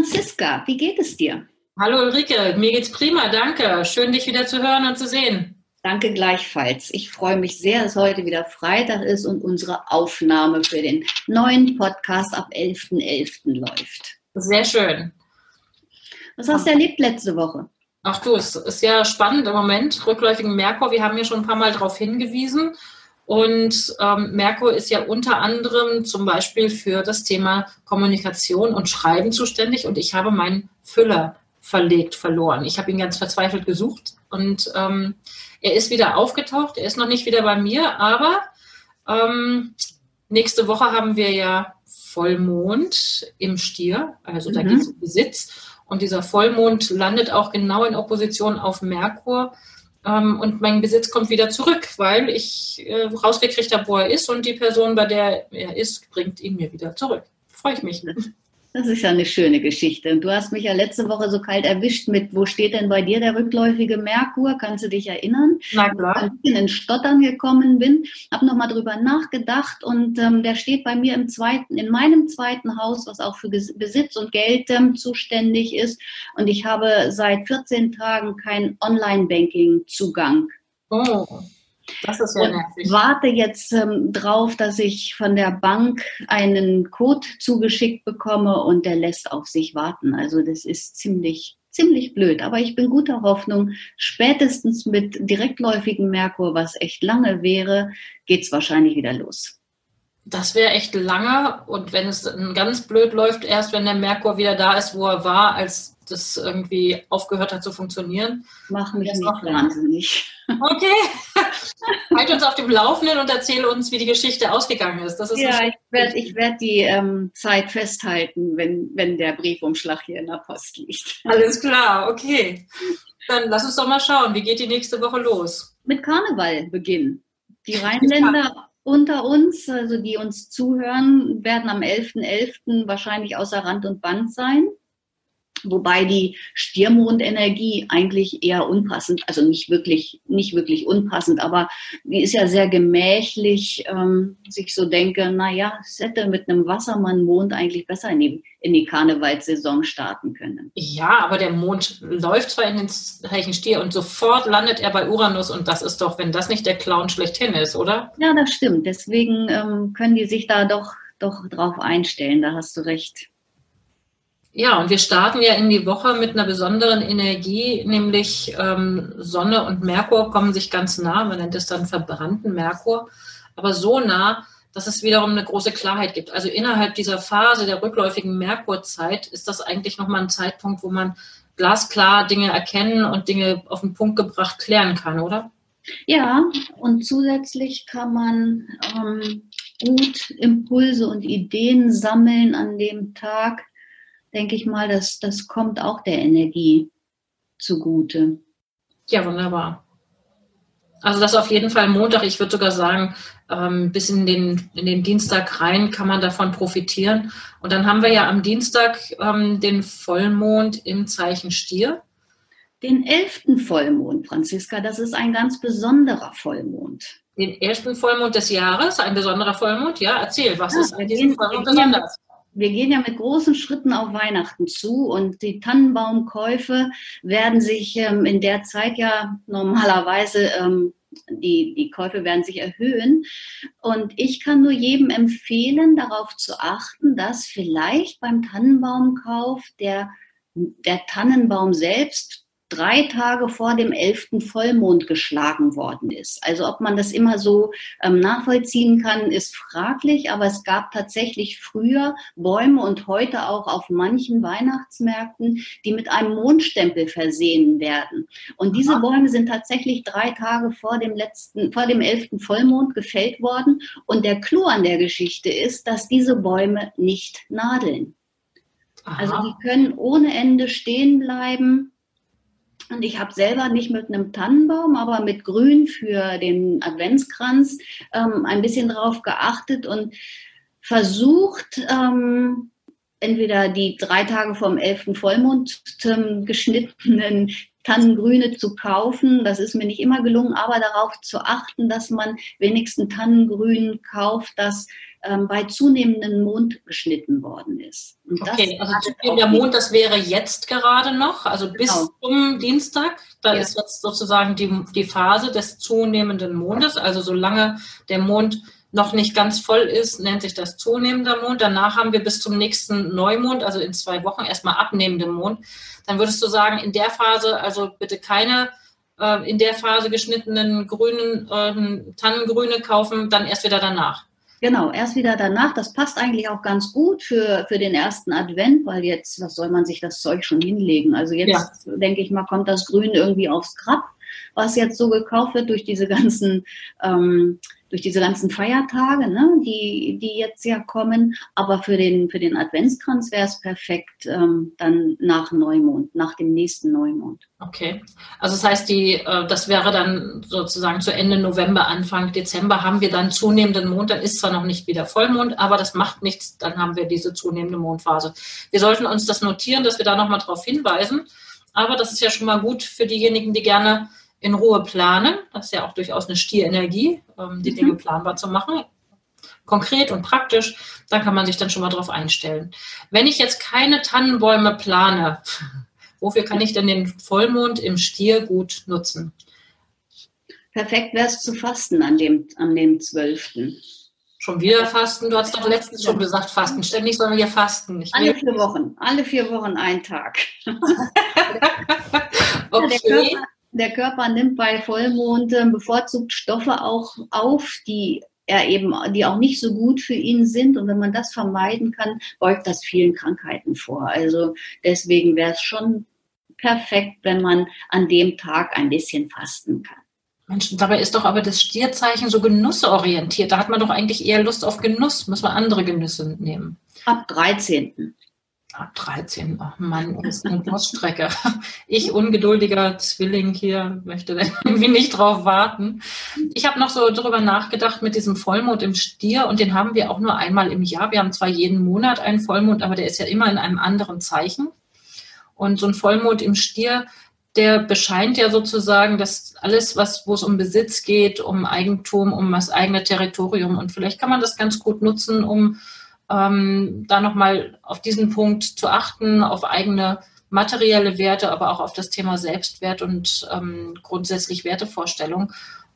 Franziska, wie geht es dir? Hallo Ulrike, mir geht's prima, danke. Schön, dich wieder zu hören und zu sehen. Danke gleichfalls. Ich freue mich sehr, dass heute wieder Freitag ist und unsere Aufnahme für den neuen Podcast ab 11.11. .11. läuft. Sehr schön. Was hast du erlebt letzte Woche? Ach du, es ist ja spannend im Moment, rückläufigen Merkur. Wir haben ja schon ein paar Mal darauf hingewiesen. Und ähm, Merkur ist ja unter anderem zum Beispiel für das Thema Kommunikation und Schreiben zuständig. Und ich habe meinen Füller verlegt, verloren. Ich habe ihn ganz verzweifelt gesucht und ähm, er ist wieder aufgetaucht. Er ist noch nicht wieder bei mir, aber ähm, nächste Woche haben wir ja Vollmond im Stier. Also da mhm. geht es um Besitz. Und dieser Vollmond landet auch genau in Opposition auf Merkur. Ähm, und mein Besitz kommt wieder zurück, weil ich äh, rausgekriegt habe, wo er ist und die Person, bei der er ist, bringt ihn mir wieder zurück. Freue ich mich. Das ist ja eine schöne Geschichte. Und du hast mich ja letzte Woche so kalt erwischt mit, wo steht denn bei dir der rückläufige Merkur? Kannst du dich erinnern? Na klar. Als ich in Stottern gekommen bin, habe nochmal drüber nachgedacht und ähm, der steht bei mir im zweiten, in meinem zweiten Haus, was auch für Besitz und Geld ähm, zuständig ist. Und ich habe seit 14 Tagen keinen Online-Banking-Zugang. Oh. Das ist ja nervig. warte jetzt ähm, drauf, dass ich von der Bank einen Code zugeschickt bekomme und der lässt auf sich warten. Also das ist ziemlich ziemlich blöd, aber ich bin guter Hoffnung, spätestens mit direktläufigem Merkur, was echt lange wäre, geht es wahrscheinlich wieder los. Das wäre echt lange und wenn es ganz blöd läuft, erst wenn der Merkur wieder da ist, wo er war, als das irgendwie aufgehört hat zu funktionieren. Mach mich nicht wahnsinnig. Okay. halt uns auf dem Laufenden und erzähle uns, wie die Geschichte ausgegangen ist. ist ja, ich werde ich werd die ähm, Zeit festhalten, wenn, wenn der Briefumschlag hier in der Post liegt. Alles klar, okay. Dann lass uns doch mal schauen, wie geht die nächste Woche los? Mit Karneval beginnen. Die Rheinländer unter uns, also die uns zuhören, werden am 11.11. .11. wahrscheinlich außer Rand und Band sein. Wobei die Stiermondenergie eigentlich eher unpassend, also nicht wirklich, nicht wirklich unpassend, aber die ist ja sehr gemächlich, ähm, sich so denke, naja, es hätte mit einem Wassermann-Mond eigentlich besser in die, in die Karnevalssaison starten können. Ja, aber der Mond läuft zwar in den Zeichen Stier und sofort landet er bei Uranus und das ist doch, wenn das nicht der Clown schlechthin ist, oder? Ja, das stimmt. Deswegen ähm, können die sich da doch, doch drauf einstellen, da hast du recht. Ja, und wir starten ja in die Woche mit einer besonderen Energie, nämlich ähm, Sonne und Merkur kommen sich ganz nah. Man nennt es dann verbrannten Merkur, aber so nah, dass es wiederum eine große Klarheit gibt. Also innerhalb dieser Phase der rückläufigen Merkurzeit ist das eigentlich nochmal ein Zeitpunkt, wo man glasklar Dinge erkennen und Dinge auf den Punkt gebracht klären kann, oder? Ja, und zusätzlich kann man ähm, gut Impulse und Ideen sammeln an dem Tag, denke ich mal, das, das kommt auch der Energie zugute. Ja, wunderbar. Also das auf jeden Fall Montag. Ich würde sogar sagen, ähm, bis in den, in den Dienstag rein kann man davon profitieren. Und dann haben wir ja am Dienstag ähm, den Vollmond im Zeichen Stier. Den elften Vollmond, Franziska, das ist ein ganz besonderer Vollmond. Den ersten Vollmond des Jahres, ein besonderer Vollmond? Ja, erzähl, was ja, ist an diesem Vollmond besonders? Wir gehen ja mit großen Schritten auf Weihnachten zu und die Tannenbaumkäufe werden sich ähm, in der Zeit ja normalerweise, ähm, die, die Käufe werden sich erhöhen. Und ich kann nur jedem empfehlen, darauf zu achten, dass vielleicht beim Tannenbaumkauf der, der Tannenbaum selbst drei Tage vor dem elften Vollmond geschlagen worden ist. Also ob man das immer so ähm, nachvollziehen kann, ist fraglich, aber es gab tatsächlich früher Bäume und heute auch auf manchen Weihnachtsmärkten, die mit einem Mondstempel versehen werden. Und diese Bäume sind tatsächlich drei Tage vor dem letzten, vor dem elften Vollmond gefällt worden. Und der Clou an der Geschichte ist, dass diese Bäume nicht nadeln. Aha. Also die können ohne Ende stehen bleiben. Und ich habe selber nicht mit einem Tannenbaum, aber mit Grün für den Adventskranz ähm, ein bisschen drauf geachtet und versucht, ähm, entweder die drei Tage vom 11. Vollmond ähm, geschnittenen Tannengrüne zu kaufen. Das ist mir nicht immer gelungen, aber darauf zu achten, dass man wenigstens Tannengrün kauft, das ähm, bei zunehmendem Mond geschnitten worden ist. Und okay, also zunehmender Mond, das wäre jetzt gerade noch, also genau. bis zum Dienstag. Da ja. ist jetzt sozusagen die, die Phase des zunehmenden Mondes. Also solange der Mond noch nicht ganz voll ist, nennt sich das zunehmender Mond. Danach haben wir bis zum nächsten Neumond, also in zwei Wochen, erstmal abnehmenden Mond. Dann würdest du sagen, in der Phase, also bitte keine äh, in der Phase geschnittenen grünen äh, Tannengrüne kaufen, dann erst wieder danach. Genau, erst wieder danach. Das passt eigentlich auch ganz gut für, für den ersten Advent, weil jetzt, was soll man sich das Zeug schon hinlegen? Also jetzt, ja. denke ich mal, kommt das Grün irgendwie aufs Grab, was jetzt so gekauft wird durch diese ganzen ähm, durch diese ganzen Feiertage, ne, die, die jetzt ja kommen. Aber für den, für den Adventskranz wäre es perfekt ähm, dann nach Neumond, nach dem nächsten Neumond. Okay. Also das heißt, die, äh, das wäre dann sozusagen zu Ende November, Anfang Dezember haben wir dann zunehmenden Mond. Dann ist zwar noch nicht wieder Vollmond, aber das macht nichts. Dann haben wir diese zunehmende Mondphase. Wir sollten uns das notieren, dass wir da nochmal drauf hinweisen. Aber das ist ja schon mal gut für diejenigen, die gerne in Ruhe planen. Das ist ja auch durchaus eine Stierenergie, ähm, die mhm. Dinge planbar zu machen. Konkret und praktisch, da kann man sich dann schon mal drauf einstellen. Wenn ich jetzt keine Tannenbäume plane, wofür kann ich denn den Vollmond im Stier gut nutzen? Perfekt wäre es zu fasten an dem, an dem 12. Schon wieder fasten? Du hast doch letztens schon gesagt, fasten. Ständig sollen wir fasten. Ich alle vier Wochen. Alle vier Wochen ein Tag. okay der Körper nimmt bei Vollmond bevorzugt Stoffe auch auf, die er eben, die auch nicht so gut für ihn sind. Und wenn man das vermeiden kann, beugt das vielen Krankheiten vor. Also deswegen wäre es schon perfekt, wenn man an dem Tag ein bisschen fasten kann. Mensch, dabei ist doch aber das Stierzeichen so genussorientiert. Da hat man doch eigentlich eher Lust auf Genuss. Muss man andere Genüsse nehmen. Ab 13. Ab 13, ach Mann, ist eine Durststrecke. Ich, ungeduldiger Zwilling hier, möchte irgendwie nicht drauf warten. Ich habe noch so darüber nachgedacht mit diesem Vollmond im Stier und den haben wir auch nur einmal im Jahr. Wir haben zwar jeden Monat einen Vollmond, aber der ist ja immer in einem anderen Zeichen. Und so ein Vollmond im Stier, der bescheint ja sozusagen, dass alles, was, wo es um Besitz geht, um Eigentum, um das eigene Territorium und vielleicht kann man das ganz gut nutzen, um ähm, da nochmal auf diesen Punkt zu achten, auf eigene materielle Werte, aber auch auf das Thema Selbstwert und ähm, grundsätzlich Wertevorstellung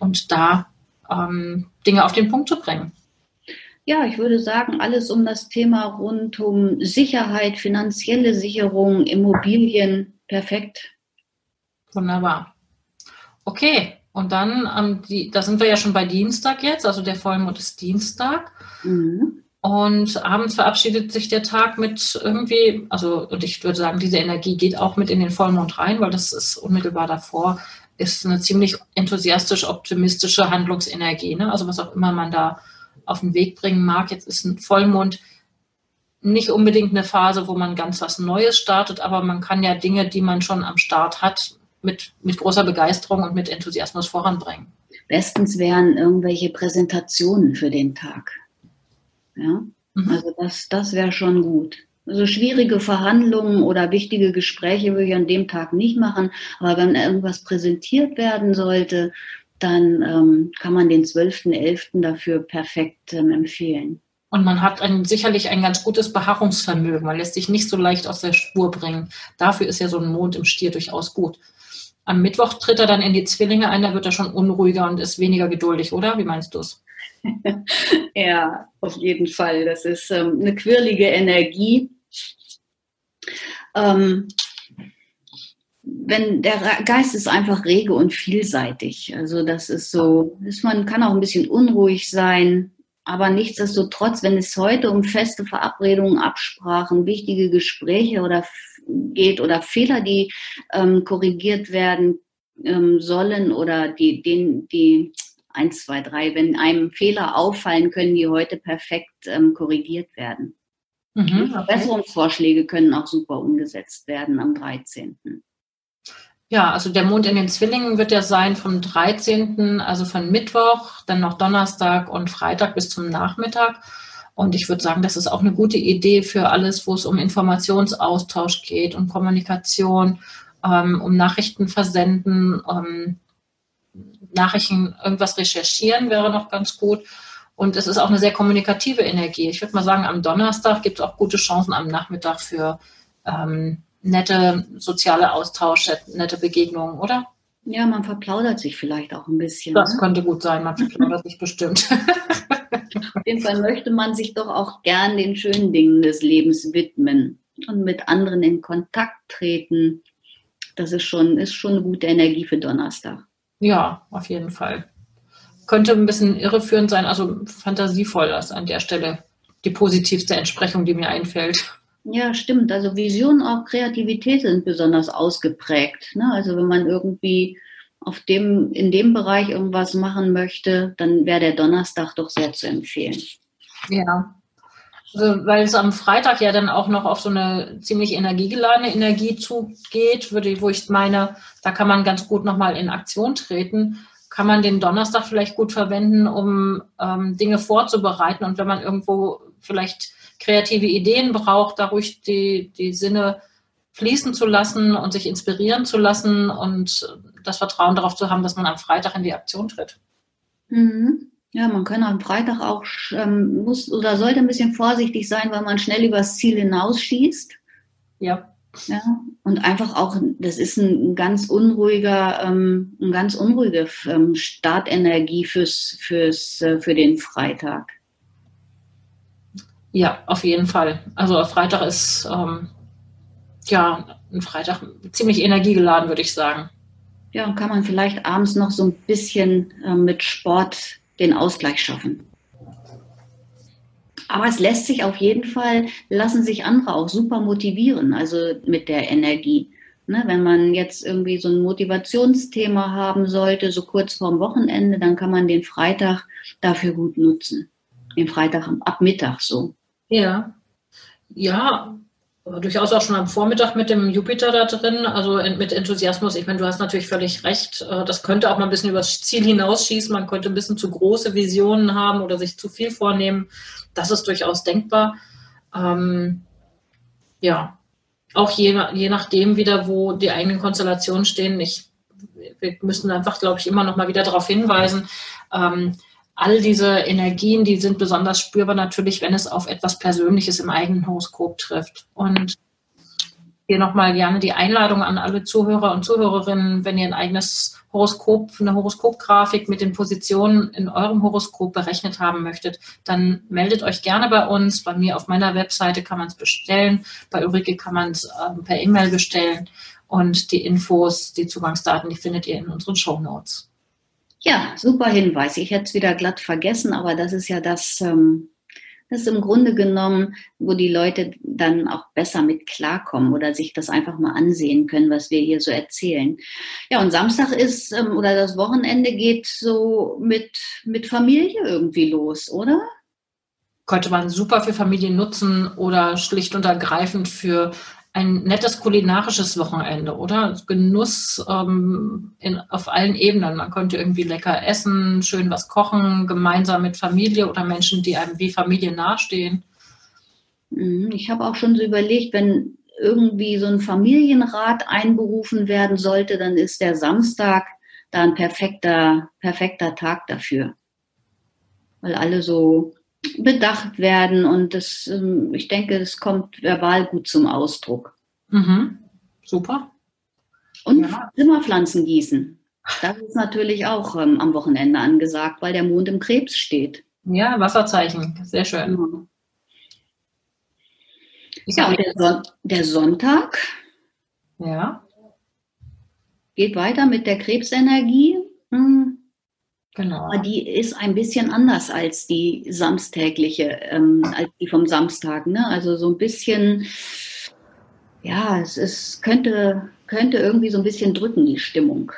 und da ähm, Dinge auf den Punkt zu bringen. Ja, ich würde sagen, alles um das Thema rund um Sicherheit, finanzielle Sicherung, Immobilien, perfekt. Wunderbar. Okay, und dann, ähm, die, da sind wir ja schon bei Dienstag jetzt, also der Vollmond ist Dienstag. Mhm. Und abends verabschiedet sich der Tag mit irgendwie, also, und ich würde sagen, diese Energie geht auch mit in den Vollmond rein, weil das ist unmittelbar davor, ist eine ziemlich enthusiastisch optimistische Handlungsenergie. Ne? Also was auch immer man da auf den Weg bringen mag. Jetzt ist ein Vollmond nicht unbedingt eine Phase, wo man ganz was Neues startet, aber man kann ja Dinge, die man schon am Start hat, mit, mit großer Begeisterung und mit Enthusiasmus voranbringen. Bestens wären irgendwelche Präsentationen für den Tag. Ja? Mhm. Also das, das wäre schon gut. Also schwierige Verhandlungen oder wichtige Gespräche würde ich an dem Tag nicht machen, aber wenn irgendwas präsentiert werden sollte, dann ähm, kann man den 12.11. dafür perfekt ähm, empfehlen. Und man hat ein, sicherlich ein ganz gutes Beharrungsvermögen. Man lässt sich nicht so leicht aus der Spur bringen. Dafür ist ja so ein Mond im Stier durchaus gut. Am Mittwoch tritt er dann in die Zwillinge ein, da wird er schon unruhiger und ist weniger geduldig, oder? Wie meinst du es? ja, auf jeden Fall. Das ist ähm, eine quirlige Energie. Ähm, wenn der Geist ist einfach rege und vielseitig. Also das ist so, ist, man kann auch ein bisschen unruhig sein, aber nichtsdestotrotz, wenn es heute um feste Verabredungen, Absprachen, wichtige Gespräche oder geht oder Fehler, die ähm, korrigiert werden ähm, sollen oder die, den, die eins, zwei, drei, wenn einem Fehler auffallen, können die heute perfekt ähm, korrigiert werden. Mhm, okay. Verbesserungsvorschläge können auch super umgesetzt werden am 13. Ja, also der Mond in den Zwillingen wird ja sein vom 13., also von Mittwoch, dann noch Donnerstag und Freitag bis zum Nachmittag. Und ich würde sagen, das ist auch eine gute Idee für alles, wo es um Informationsaustausch geht, um Kommunikation, ähm, um Nachrichten versenden, ähm, Nachrichten, irgendwas recherchieren wäre noch ganz gut. Und es ist auch eine sehr kommunikative Energie. Ich würde mal sagen, am Donnerstag gibt es auch gute Chancen am Nachmittag für ähm, nette soziale Austausche, nette Begegnungen, oder? Ja, man verplaudert sich vielleicht auch ein bisschen. Das ne? könnte gut sein, man verplaudert sich bestimmt. Auf jeden Fall möchte man sich doch auch gern den schönen Dingen des Lebens widmen und mit anderen in Kontakt treten. Das ist schon, ist schon eine gute Energie für Donnerstag. Ja, auf jeden Fall. Könnte ein bisschen irreführend sein, also fantasievoll ist an der Stelle die positivste Entsprechung, die mir einfällt. Ja, stimmt. Also Vision, auch Kreativität sind besonders ausgeprägt. Ne? Also wenn man irgendwie auf dem, in dem Bereich irgendwas machen möchte, dann wäre der Donnerstag doch sehr zu empfehlen. Ja. Also, weil es am Freitag ja dann auch noch auf so eine ziemlich energiegeladene Energie zugeht, würde, wo ich meine, da kann man ganz gut nochmal in Aktion treten, kann man den Donnerstag vielleicht gut verwenden, um ähm, Dinge vorzubereiten. Und wenn man irgendwo vielleicht kreative Ideen braucht, da ruhig die, die Sinne fließen zu lassen und sich inspirieren zu lassen und das Vertrauen darauf zu haben, dass man am Freitag in die Aktion tritt. Mhm. Ja, man kann am Freitag auch ähm, muss oder sollte ein bisschen vorsichtig sein, weil man schnell übers Ziel hinausschießt. Ja. Ja, und einfach auch, das ist ein ganz unruhiger, ähm, ein ganz unruhige ähm, Startenergie fürs, fürs, äh, für den Freitag. Ja, auf jeden Fall. Also Freitag ist ähm, ja ein Freitag ziemlich energiegeladen, würde ich sagen. Ja, und kann man vielleicht abends noch so ein bisschen äh, mit Sport den Ausgleich schaffen. Aber es lässt sich auf jeden Fall, lassen sich andere auch super motivieren, also mit der Energie. Ne, wenn man jetzt irgendwie so ein Motivationsthema haben sollte, so kurz vorm Wochenende, dann kann man den Freitag dafür gut nutzen. Den Freitag ab Mittag so. Ja, ja, durchaus auch schon am Vormittag mit dem Jupiter da drin, also mit Enthusiasmus. Ich meine, du hast natürlich völlig recht. Äh, das könnte auch mal ein bisschen übers Ziel hinausschießen. Man könnte ein bisschen zu große Visionen haben oder sich zu viel vornehmen. Das ist durchaus denkbar. Ähm, ja, auch je, je nachdem wieder, wo die eigenen Konstellationen stehen. Ich, wir müssen einfach, glaube ich, immer noch mal wieder darauf hinweisen. Ähm, all diese Energien, die sind besonders spürbar natürlich, wenn es auf etwas Persönliches im eigenen Horoskop trifft. Und hier nochmal gerne die Einladung an alle Zuhörer und Zuhörerinnen, wenn ihr ein eigenes Horoskop, eine Horoskopgrafik mit den Positionen in eurem Horoskop berechnet haben möchtet, dann meldet euch gerne bei uns. Bei mir auf meiner Webseite kann man es bestellen. Bei Ulrike kann man es äh, per E-Mail bestellen. Und die Infos, die Zugangsdaten, die findet ihr in unseren Show Notes. Ja, super Hinweis. Ich hätte es wieder glatt vergessen, aber das ist ja das, ähm, das ist im Grunde genommen, wo die Leute dann auch besser mit klarkommen oder sich das einfach mal ansehen können, was wir hier so erzählen. Ja, und Samstag ist ähm, oder das Wochenende geht so mit, mit Familie irgendwie los, oder? Könnte man super für Familien nutzen oder schlicht und ergreifend für ein nettes kulinarisches Wochenende, oder? Genuss ähm, in, auf allen Ebenen. Man könnte irgendwie lecker essen, schön was kochen, gemeinsam mit Familie oder Menschen, die einem wie Familie nahestehen. Mhm, ich habe auch schon so überlegt, wenn irgendwie so ein Familienrat einberufen werden sollte, dann ist der Samstag da ein perfekter, perfekter Tag dafür. Weil alle so bedacht werden und das, ähm, ich denke, es kommt verbal gut zum Ausdruck. Mhm. Super. Und ja. Zimmerpflanzen gießen. Das ist natürlich auch ähm, am Wochenende angesagt, weil der Mond im Krebs steht. Ja, Wasserzeichen. Sehr schön. Ja, ja und der, Son der Sonntag. Ja. geht weiter mit der Krebsenergie. Hm. Genau. Aber die ist ein bisschen anders als die samstägliche, ähm, als die vom Samstag. Ne? Also so ein bisschen, ja, es ist, könnte, könnte irgendwie so ein bisschen drücken, die Stimmung.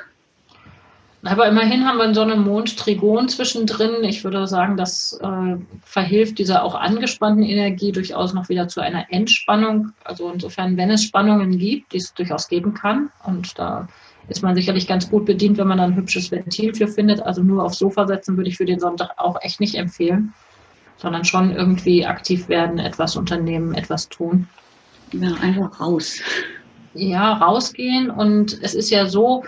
Aber immerhin haben wir in Sonne, Mond, Trigon zwischendrin. Ich würde sagen, das äh, verhilft dieser auch angespannten Energie durchaus noch wieder zu einer Entspannung. Also insofern, wenn es Spannungen gibt, die es durchaus geben kann. Und da ist man sicherlich ganz gut bedient, wenn man da ein hübsches Ventil für findet. Also nur aufs Sofa setzen würde ich für den Sonntag auch echt nicht empfehlen, sondern schon irgendwie aktiv werden, etwas unternehmen, etwas tun. Ja, einfach raus. Ja, rausgehen. Und es ist ja so,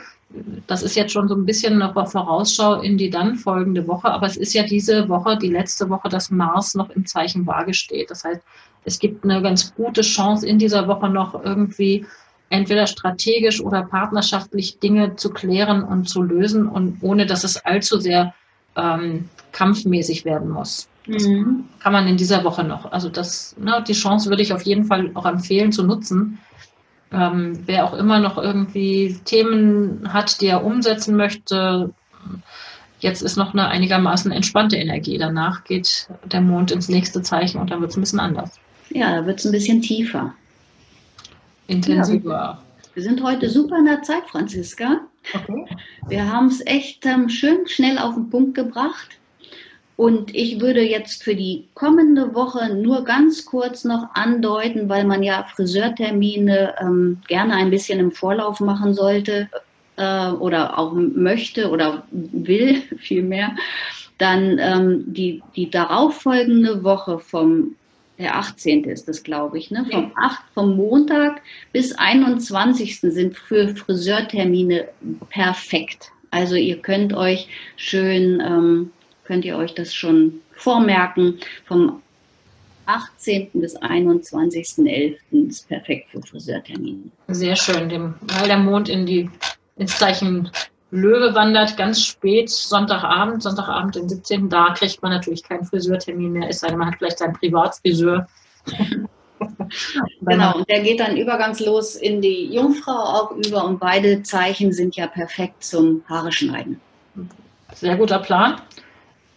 das ist jetzt schon so ein bisschen noch eine Vorausschau in die dann folgende Woche, aber es ist ja diese Woche, die letzte Woche, dass Mars noch im Zeichen Waage steht. Das heißt, es gibt eine ganz gute Chance in dieser Woche noch irgendwie entweder strategisch oder partnerschaftlich Dinge zu klären und zu lösen und ohne dass es allzu sehr ähm, kampfmäßig werden muss. Das mhm. kann man in dieser Woche noch. Also das, ne, die Chance würde ich auf jeden Fall auch empfehlen zu nutzen ähm, wer auch immer noch irgendwie Themen hat, die er umsetzen möchte, jetzt ist noch eine einigermaßen entspannte Energie. Danach geht der Mond ins nächste Zeichen und dann wird es ein bisschen anders. Ja, da wird es ein bisschen tiefer. Intensiver. Ja, wir sind heute super in der Zeit, Franziska. Okay. Wir haben es echt ähm, schön schnell auf den Punkt gebracht. Und ich würde jetzt für die kommende Woche nur ganz kurz noch andeuten, weil man ja Friseurtermine ähm, gerne ein bisschen im Vorlauf machen sollte äh, oder auch möchte oder will vielmehr, dann ähm, die, die darauffolgende Woche vom der 18. ist das, glaube ich, ne? Vom, 8, vom Montag bis 21. sind für Friseurtermine perfekt. Also ihr könnt euch schön ähm, könnt ihr euch das schon vormerken. Vom 18. bis 21.11. ist perfekt für Friseurtermine. Sehr schön, dem, weil der Mond in die, ins Zeichen Löwe wandert, ganz spät, Sonntagabend, Sonntagabend, den 17. Da kriegt man natürlich keinen Friseurtermin mehr, es sei denn, man hat vielleicht seinen Privatfriseur. genau, und der geht dann übergangslos in die Jungfrau auch über und beide Zeichen sind ja perfekt zum Haare schneiden. Sehr guter Plan.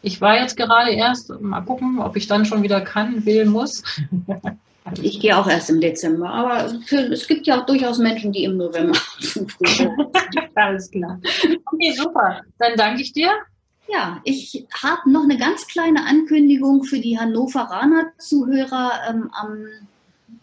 Ich war jetzt gerade erst, mal gucken, ob ich dann schon wieder kann, will, muss. Ich gehe auch erst im Dezember, aber für, es gibt ja auch durchaus Menschen, die im November Alles klar. Okay, super. Dann danke ich dir. Ja, ich habe noch eine ganz kleine Ankündigung für die Hannoveraner Zuhörer. Ähm, am,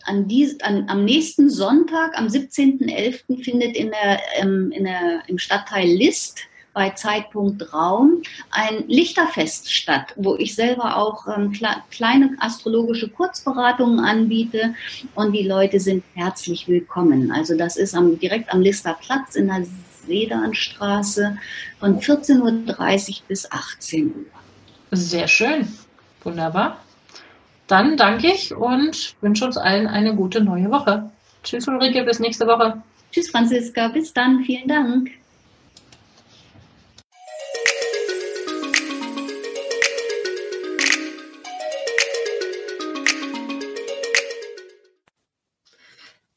an dies, an, am nächsten Sonntag, am 17.11., findet in der, ähm, in der, im Stadtteil List bei Zeitpunkt Raum ein Lichterfest statt, wo ich selber auch ähm, kleine astrologische Kurzberatungen anbiete und die Leute sind herzlich willkommen. Also das ist am, direkt am Listerplatz in der Sedanstraße von 14.30 Uhr bis 18 Uhr. Sehr schön. Wunderbar. Dann danke ich und wünsche uns allen eine gute neue Woche. Tschüss Ulrike, bis nächste Woche. Tschüss Franziska, bis dann, vielen Dank.